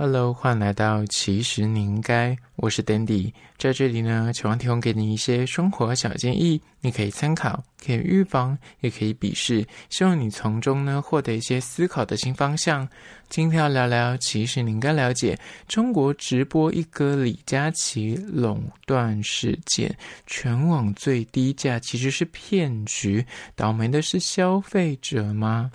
Hello，欢迎来到其实你应该，我是 Dandy，在这里呢，希望提供给你一些生活小建议，你可以参考，可以预防，也可以鄙视，希望你从中呢获得一些思考的新方向。今天要聊聊，其实你应该了解中国直播一哥李佳琦垄断事件，全网最低价其实是骗局，倒霉的是消费者吗？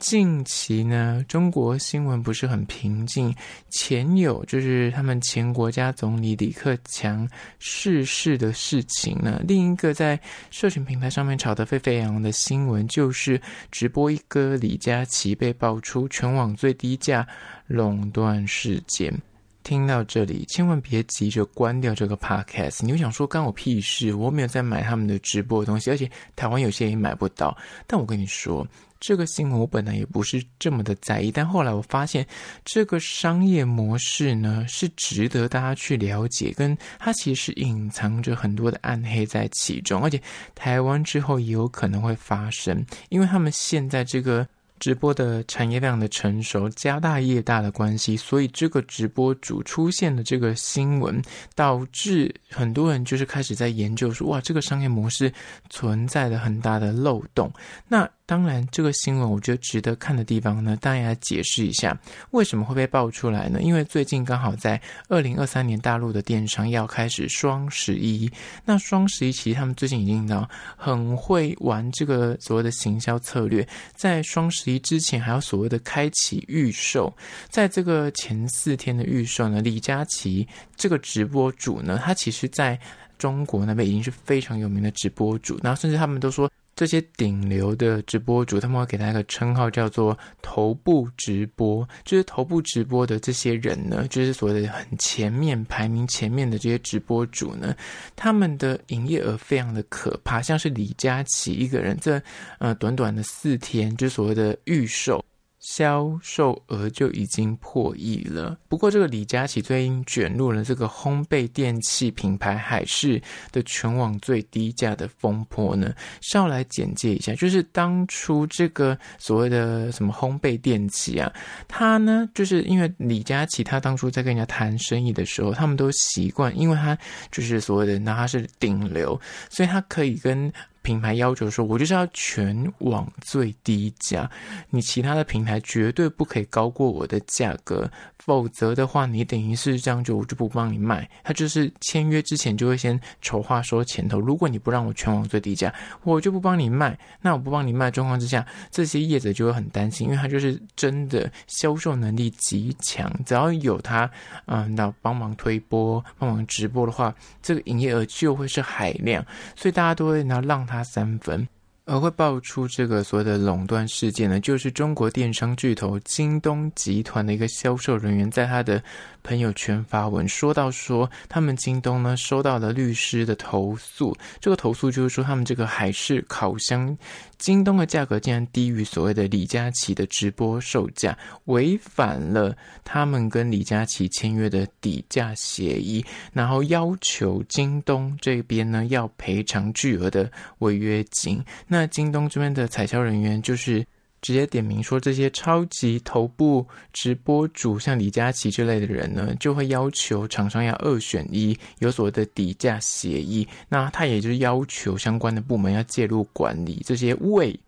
近期呢，中国新闻不是很平静。前有就是他们前国家总理李克强逝世的事情呢，另一个在社群平台上面炒得沸沸扬扬的新闻，就是直播一哥李佳琦被爆出全网最低价垄断事件。听到这里，千万别急着关掉这个 podcast。你会想说，关我屁事？我没有在买他们的直播的东西，而且台湾有些也买不到。但我跟你说。这个新闻我本来也不是这么的在意，但后来我发现这个商业模式呢，是值得大家去了解，跟它其实隐藏着很多的暗黑在其中，而且台湾之后也有可能会发生，因为他们现在这个。直播的产业量的成熟，家大业大的关系，所以这个直播主出现的这个新闻，导致很多人就是开始在研究说，哇，这个商业模式存在着很大的漏洞。那当然，这个新闻我觉得值得看的地方呢，大家解释一下为什么会被爆出来呢？因为最近刚好在二零二三年大陆的电商要开始双十一，那双十一其实他们最近已经到很会玩这个所谓的行销策略，在双十一之前还有所谓的开启预售，在这个前四天的预售呢，李佳琦这个直播主呢，他其实在中国那边已经是非常有名的直播主，然后甚至他们都说。这些顶流的直播主，他们会给他一个称号，叫做“头部直播”。就是头部直播的这些人呢，就是所谓的很前面排名前面的这些直播主呢，他们的营业额非常的可怕。像是李佳琦一个人，这呃短短的四天，就是所谓的预售。销售额就已经破亿了。不过，这个李佳琦最近卷入了这个烘焙电器品牌海仕的全网最低价的风波呢，稍来简介一下。就是当初这个所谓的什么烘焙电器啊，他呢，就是因为李佳琦他当初在跟人家谈生意的时候，他们都习惯，因为他就是所谓的，那他是顶流，所以他可以跟。品牌要求说：“我就是要全网最低价，你其他的平台绝对不可以高过我的价格，否则的话，你等于是这样就我就不帮你卖。他就是签约之前就会先丑话说前头，如果你不让我全网最低价，我就不帮你卖。那我不帮你卖状况之下，这些业者就会很担心，因为他就是真的销售能力极强，只要有他，嗯，那帮忙推播、帮忙直播的话，这个营业额就会是海量，所以大家都会拿让。”他三分，而会爆出这个所谓的垄断事件呢，就是中国电商巨头京东集团的一个销售人员在他的。朋友圈发文说到说，他们京东呢收到了律师的投诉，这个投诉就是说他们这个海仕烤箱，京东的价格竟然低于所谓的李佳琦的直播售价，违反了他们跟李佳琦签约的底价协议，然后要求京东这边呢要赔偿巨额的违约金。那那京东这边的采销人员就是。直接点名说，这些超级头部直播主，像李佳琦之类的人呢，就会要求厂商要二选一，有所谓的底价协议。那他也就是要求相关的部门要介入管理这些未。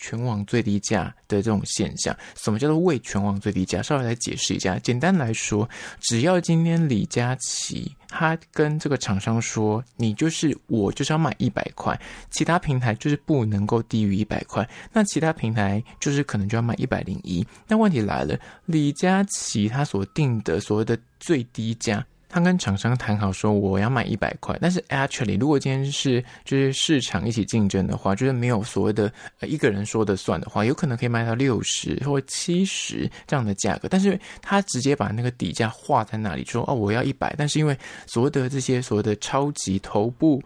全网最低价的这种现象，什么叫做为全网最低价？稍微来解释一下。简单来说，只要今天李佳琦他跟这个厂商说，你就是我就是要卖一百块，其他平台就是不能够低于一百块，那其他平台就是可能就要卖一百零一。那问题来了，李佳琦他所定的所谓的最低价。他跟厂商谈好说，我要卖一百块，但是 actually 如果今天是就是市场一起竞争的话，就是没有所谓的呃一个人说的算的话，有可能可以卖到六十或七十这样的价格，但是他直接把那个底价画在那里说哦，我要一百，但是因为所谓的这些所谓的超级头部。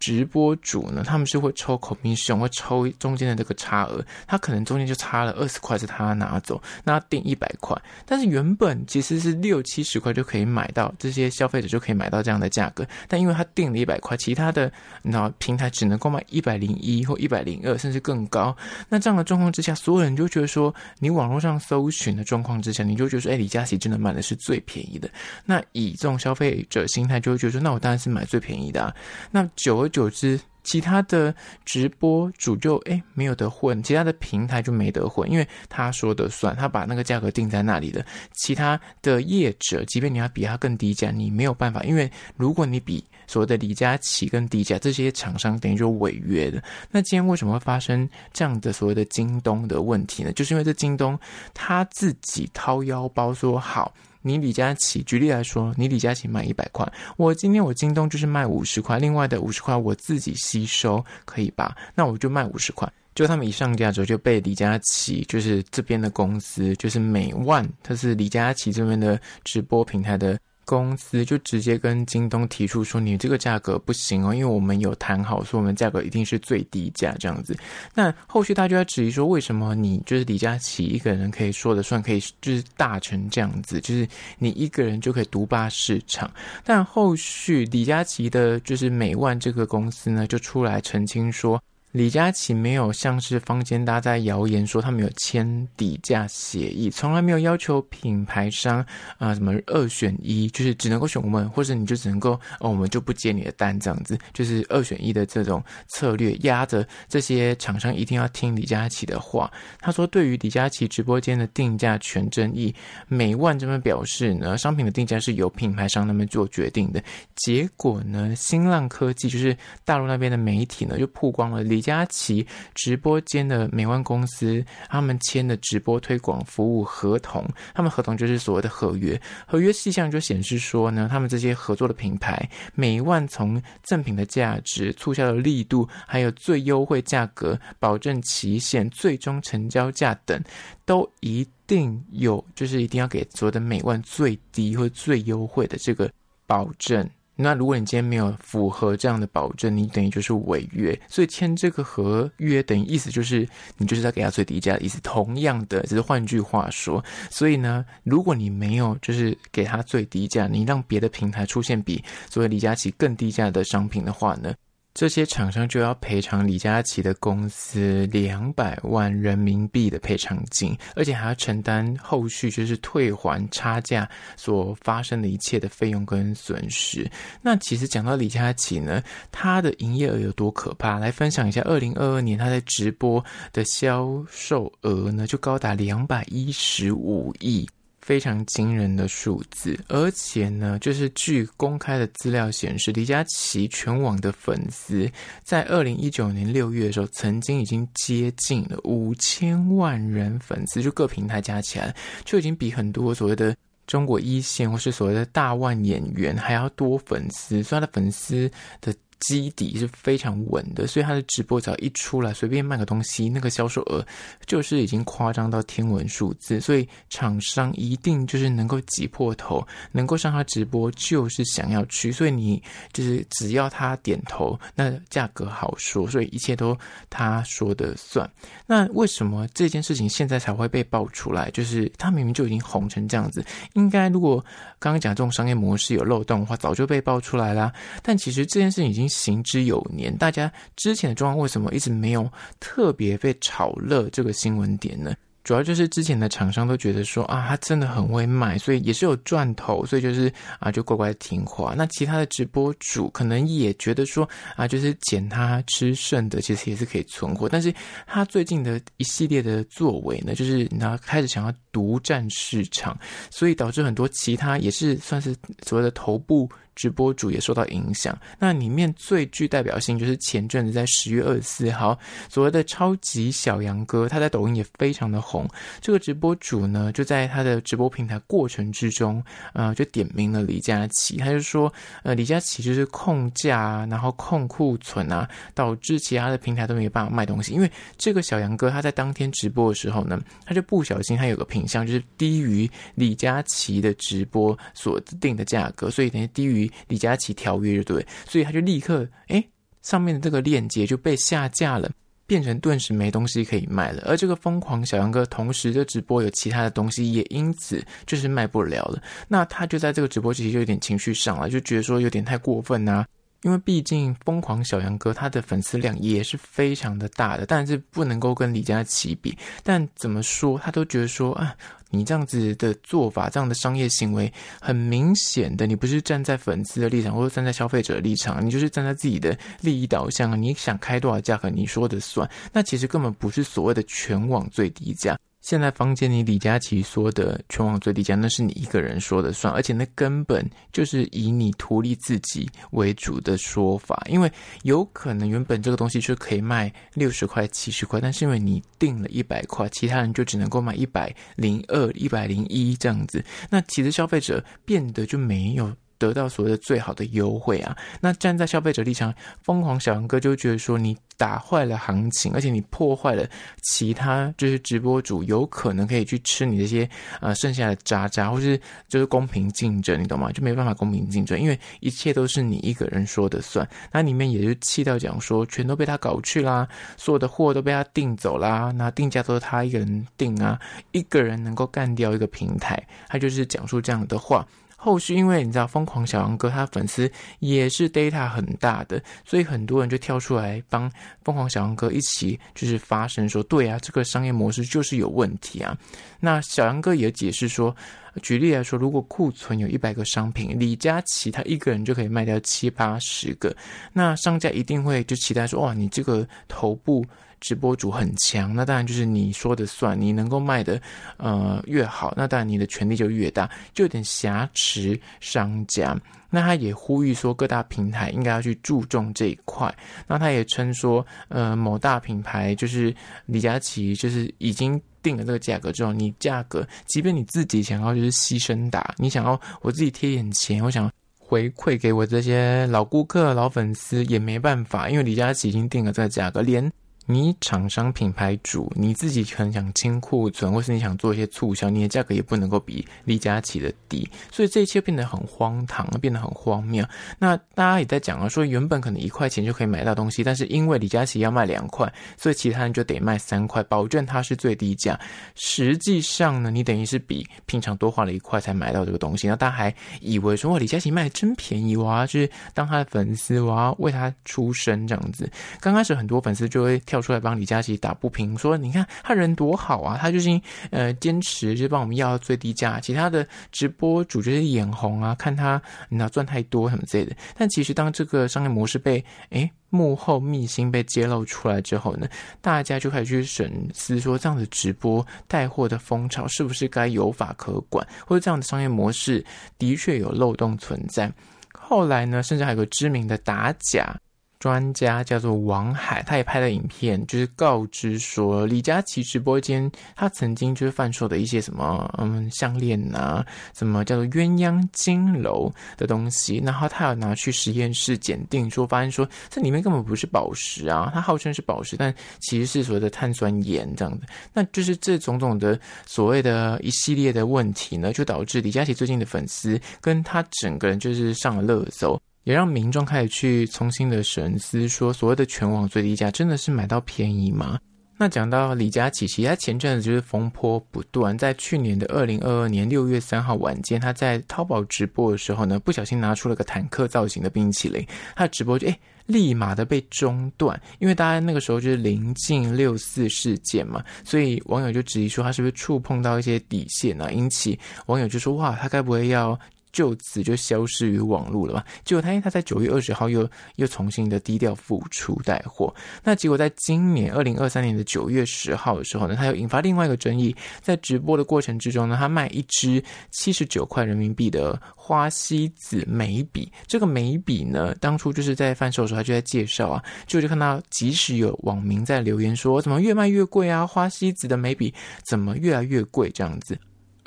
直播主呢，他们是会抽 commission，会抽中间的这个差额，他可能中间就差了二十块是他拿走，那他定一百块，但是原本其实是六七十块就可以买到，这些消费者就可以买到这样的价格，但因为他定了一百块，其他的那平台只能够卖一百零一或一百零二，甚至更高。那这样的状况之下，所有人就觉得说，你网络上搜寻的状况之下，你就觉得说，哎，李佳琦真的买的是最便宜的。那以这种消费者心态，就会觉得说，那我当然是买最便宜的啊。那久而久之，其他的直播主就诶没有得混，其他的平台就没得混，因为他说的算，他把那个价格定在那里的。其他的业者，即便你要比他更低价，你没有办法，因为如果你比所谓的李佳琦更低价，这些厂商等于就违约的。那今天为什么会发生这样的所谓的京东的问题呢？就是因为这京东他自己掏腰包说好。你李佳琦，举例来说，你李佳琦卖一百块，我今天我京东就是卖五十块，另外的五十块我自己吸收，可以吧？那我就卖五十块。就他们一上架之后，就被李佳琦，就是这边的公司，就是每万，它是李佳琦这边的直播平台的。公司就直接跟京东提出说：“你这个价格不行哦，因为我们有谈好，说我们价格一定是最低价这样子。”那后续大家就要质疑说：“为什么你就是李佳琦一个人可以说了算，可以就是大成这样子，就是你一个人就可以独霸市场？”但后续李佳琦的就是美万这个公司呢，就出来澄清说。李佳琦没有像是坊间大家在谣言说他们有签底价协议，从来没有要求品牌商啊、什么二选一，就是只能够选我们，或者你就只能够哦我们就不接你的单这样子，就是二选一的这种策略压着这些厂商一定要听李佳琦的话。他说，对于李佳琦直播间的定价权争议，美万这边表示呢，商品的定价是由品牌商那边做决定的。结果呢，新浪科技就是大陆那边的媒体呢就曝光了李。李佳琦直播间的美万公司，他们签的直播推广服务合同，他们合同就是所谓的合约，合约细项就显示说呢，他们这些合作的品牌，美万从赠品的价值、促销的力度，还有最优惠价格、保证期限、最终成交价等，都一定有，就是一定要给所谓的美万最低或最优惠的这个保证。那如果你今天没有符合这样的保证，你等于就是违约，所以签这个合约等于意思就是你就是在给他最低价的意思。同样的，只是换句话说，所以呢，如果你没有就是给他最低价，你让别的平台出现比所谓李佳琦更低价的商品的话呢，这些厂商就要赔偿李佳琦的公司两百万人民币的赔偿金，而且还要承担后续就是退还差价所发生的一切的费用跟损失。那其实讲到李佳琦呢，他的营业额有多可怕？来分享一下，二零二二年他在直播的销售额呢，就高达两百一十五亿。非常惊人的数字，而且呢，就是据公开的资料显示，李佳琦全网的粉丝在二零一九年六月的时候，曾经已经接近了五千万人粉丝，就各平台加起来，就已经比很多所谓的中国一线或是所谓的大腕演员还要多粉丝，所以他的粉丝的。基底是非常稳的，所以他的直播只要一出来，随便卖个东西，那个销售额就是已经夸张到天文数字。所以厂商一定就是能够挤破头，能够上他直播，就是想要去。所以你就是只要他点头，那价格好说，所以一切都他说的算。那为什么这件事情现在才会被爆出来？就是他明明就已经红成这样子，应该如果刚刚讲这种商业模式有漏洞的话，早就被爆出来啦。但其实这件事情已经。行之有年，大家之前的状况为什么一直没有特别被炒热这个新闻点呢？主要就是之前的厂商都觉得说啊，他真的很会卖，所以也是有赚头，所以就是啊，就乖乖听话。那其他的直播主可能也觉得说啊，就是捡他吃剩的，其实也是可以存货。但是他最近的一系列的作为呢，就是他开始想要独占市场，所以导致很多其他也是算是所谓的头部。直播主也受到影响，那里面最具代表性就是前阵子在十月二十四号，所谓的超级小杨哥，他在抖音也非常的红。这个直播主呢，就在他的直播平台过程之中，呃，就点名了李佳琦，他就说，呃，李佳琦就是控价啊，然后控库存啊，导致其他的平台都没有办法卖东西。因为这个小杨哥他在当天直播的时候呢，他就不小心他有个品相就是低于李佳琦的直播所定的价格，所以等于低于。李佳琦条约就对，所以他就立刻哎上面的这个链接就被下架了。变成顿时没东西可以卖了，而这个疯狂小杨哥同时的直播有其他的东西，也因此就是卖不了了。那他就在这个直播期就有点情绪上了，就觉得说有点太过分呐、因为毕竟疯狂小杨哥他的粉丝量也是非常的大的，但是不能够跟李佳琦比。但怎么说，他都觉得说啊。你这样子的做法，这样的商业行为，很明显的，你不是站在粉丝的立场，或者站在消费者的立场，你就是站在自己的利益导向。你想开多少价格，你说的算。那其实根本不是所谓的全网最低价。现在房间里李佳琦说的全网最低价，那是你一个人说的算，而且那根本就是以你图利自己为主的说法，因为有可能原本这个东西是可以卖六十块、七十块，但是因为你定了一百块，其他人就只能够买一百零二、一百零一这样子，那其实消费者变得就没有。得到所谓的最好的优惠啊！那站在消费者立场，疯狂小杨哥就觉得说，你打坏了行情，而且你破坏了其他就是直播主有可能可以去吃你这些呃剩下的渣渣，或是就是公平竞争，你懂吗？就没办法公平竞争，因为一切都是你一个人说的算。那里面也就气到讲说，全都被他搞去啦，所有的货都被他订走啦，那定价都是他一个人定啊，一个人能够干掉一个平台，他就是讲出这样的话。后续因为你知道疯狂小杨哥他粉丝也是 data 很大的，所以很多人就跳出来帮疯狂小杨哥一起就是发声说，对啊，这个商业模式就是有问题啊。那小杨哥也解释说，举例来说，如果库存有一百个商品，李佳琦他一个人就可以卖掉七八十个，那商家一定会就期待说，哇，你这个头部。直播主很强，那当然就是你说的算，你能够卖的呃越好，那当然你的权力就越大，就有点挟持商家。那他也呼吁说，各大平台应该要去注重这一块。那他也称说，呃，某大品牌就是李佳琦，就是已经定了这个价格之后，你价格即便你自己想要就是牺牲打，你想要我自己贴点钱，我想回馈给我这些老顾客、老粉丝也没办法，因为李佳琦已经定了这个价格，连。你厂商品牌主，你自己可能想清库存，或是你想做一些促销，你的价格也不能够比李佳琦的低，所以这一切变得很荒唐，变得很荒谬。那大家也在讲啊，说原本可能一块钱就可以买到东西，但是因为李佳琦要卖两块，所以其他人就得卖三块，保证它是最低价。实际上呢，你等于是比平常多花了一块才买到这个东西，那大家还以为说哇，李佳琦卖的真便宜哇，就是当他的粉丝，我要为他出声这样子。刚开始很多粉丝就会跳。出来帮李佳琦打不平，说你看他人多好啊，他就是呃坚持就是帮我们要最低价，其他的直播主就是眼红啊，看他你知道赚太多什么之类的。但其实当这个商业模式被诶幕后秘辛被揭露出来之后呢，大家就开始去审思说，这样的直播带货的风潮是不是该有法可管，或者这样的商业模式的确有漏洞存在。后来呢，甚至还有个知名的打假。专家叫做王海，他也拍了影片，就是告知说李佳琦直播间他曾经就是贩售的一些什么嗯项链啊，什么叫做鸳鸯金楼的东西，然后他有拿去实验室检定说，说发现说这里面根本不是宝石啊，它号称是宝石，但其实是所谓的碳酸盐这样的，那就是这种种的所谓的一系列的问题呢，就导致李佳琦最近的粉丝跟他整个人就是上了热搜。也让民众开始去重新的审思，说所谓的全网最低价真的是买到便宜吗？那讲到李佳琦，其实他前阵子就是风波不断，在去年的二零二二年六月三号晚间，他在淘宝直播的时候呢，不小心拿出了个坦克造型的冰淇淋，他的直播就诶立马的被中断，因为大家那个时候就是临近六四事件嘛，所以网友就质疑说他是不是触碰到一些底线啊，引起网友就说哇，他该不会要。就此就消失于网络了吧？结果他，因他在九月二十号又又重新的低调复出带货。那结果在今年二零二三年的九月十号的时候呢，他又引发另外一个争议。在直播的过程之中呢，他卖一支七十九块人民币的花西子眉笔。这个眉笔呢，当初就是在贩售的时候，他就在介绍啊，就就看到即使有网民在留言说，怎么越卖越贵啊？花西子的眉笔怎么越来越贵？这样子。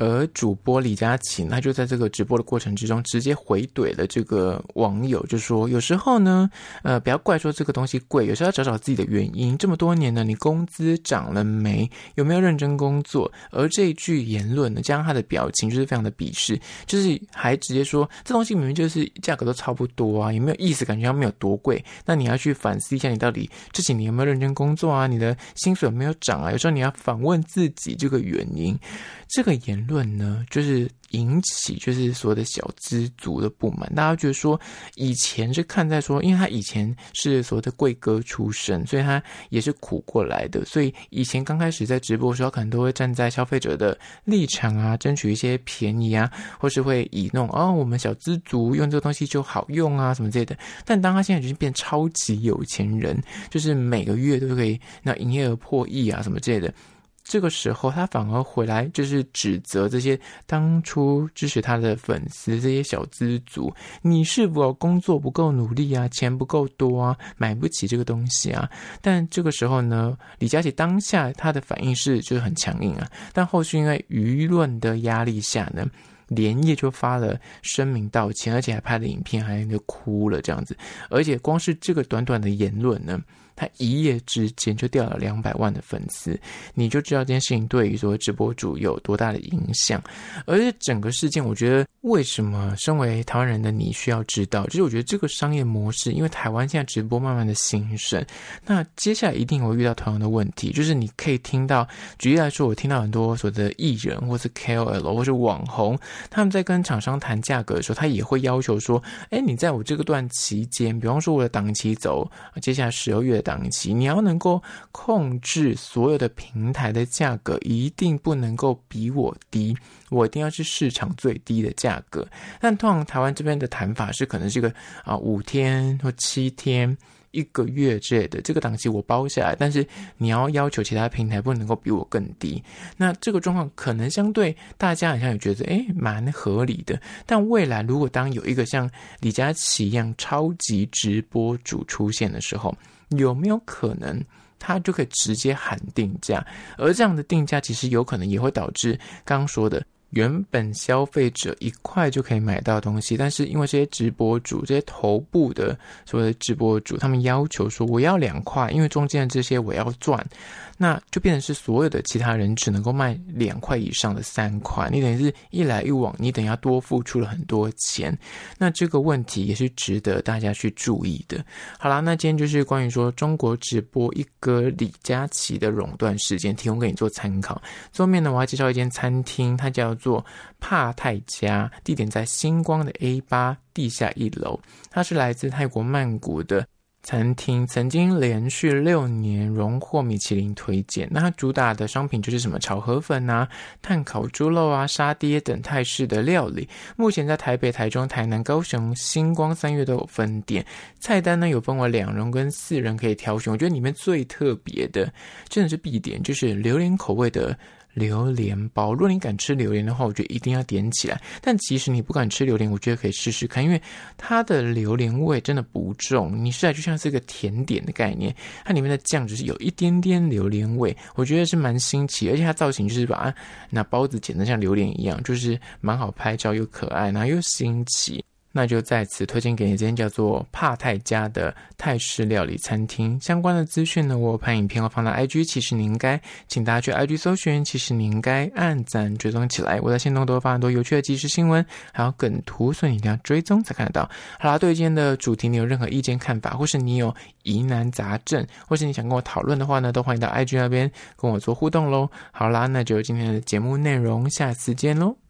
而主播李佳琦，他就在这个直播的过程之中，直接回怼了这个网友，就说有时候呢，呃，不要怪说这个东西贵，有时候要找找自己的原因。这么多年呢，你工资涨了没？有没有认真工作？而这一句言论呢，加上他的表情，就是非常的鄙视，就是还直接说这东西明明就是价格都差不多啊，有没有意思？感觉他没有多贵。那你要去反思一下，你到底这几年有没有认真工作啊？你的薪水有没有涨啊？有时候你要反问自己这个原因。这个言论论呢，就是引起就是所有的小资族的不满。大家觉得说，以前是看在说，因为他以前是所谓的贵哥出身，所以他也是苦过来的。所以以前刚开始在直播的时候，可能都会站在消费者的立场啊，争取一些便宜啊，或是会以那种哦，我们小资族用这个东西就好用啊什么之类的。但当他现在已经变超级有钱人，就是每个月都可以那营业额破亿啊什么之类的。这个时候，他反而回来就是指责这些当初支持他的粉丝，这些小资族，你是否工作不够努力啊？钱不够多啊？买不起这个东西啊？但这个时候呢，李佳琦当下他的反应是就是很强硬啊，但后续因为舆论的压力下呢，连夜就发了声明道歉，而且还拍了影片，还就哭了这样子，而且光是这个短短的言论呢。他一夜之间就掉了两百万的粉丝，你就知道这件事情对于说直播主有多大的影响。而且整个事件，我觉得为什么身为台湾人的你需要知道，就是我觉得这个商业模式，因为台湾现在直播慢慢的兴盛，那接下来一定会遇到同样的问题，就是你可以听到，举例来说，我听到很多所谓的艺人或是 KOL 或是网红，他们在跟厂商谈价格的时候，他也会要求说，哎，你在我这个段期间，比方说我的档期走，接下来十二月。档期，你要能够控制所有的平台的价格，一定不能够比我低，我一定要是市场最低的价格。但通常台湾这边的谈法是，可能是个啊五天或七天、一个月之类的，这个档期我包下来，但是你要要求其他平台不能够比我更低。那这个状况可能相对大家好像也觉得诶蛮合理的。但未来如果当有一个像李佳琦一样超级直播主出现的时候，有没有可能，他就可以直接喊定价？而这样的定价，其实有可能也会导致刚刚说的。原本消费者一块就可以买到东西，但是因为这些直播主、这些头部的所谓的直播主，他们要求说我要两块，因为中间的这些我要赚，那就变成是所有的其他人只能够卖两块以上的三块，你等于是一来一往，你等于要多付出了很多钱，那这个问题也是值得大家去注意的。好啦，那今天就是关于说中国直播一哥李佳琦的垄断事件，提供给你做参考。最后面呢，我要介绍一间餐厅，它叫。做帕泰家，地点在星光的 A 八地下一楼。它是来自泰国曼谷的餐厅，曾经连续六年荣获米其林推荐。那它主打的商品就是什么炒河粉啊、炭烤猪肉啊、沙爹等泰式的料理。目前在台北、台中、台南、高雄、星光三月都有分店。菜单呢有分为两人跟四人可以挑选。我觉得里面最特别的，真的是必点，就是榴莲口味的。榴莲包，如果你敢吃榴莲的话，我觉得一定要点起来。但其实你不敢吃榴莲，我觉得可以试试看，因为它的榴莲味真的不重，你吃起来就像是一个甜点的概念。它里面的酱只是有一点点榴莲味，我觉得是蛮新奇，而且它造型就是把那包子剪得像榴莲一样，就是蛮好拍照又可爱，然后又新奇。那就在此推荐给你，这间叫做帕泰家的泰式料理餐厅。相关的资讯呢，我有拍影片，我放到 IG。其实你应该，请大家去 IG 搜寻。其实你应该按赞追踪起来。我在线动都会发很多有趣的即时新闻，还有梗图，所以你一定要追踪才看得到。好啦，对今天的主题你有任何意见看法，或是你有疑难杂症，或是你想跟我讨论的话呢，都欢迎到 IG 那边跟我做互动喽。好啦，那就今天的节目内容，下次见喽。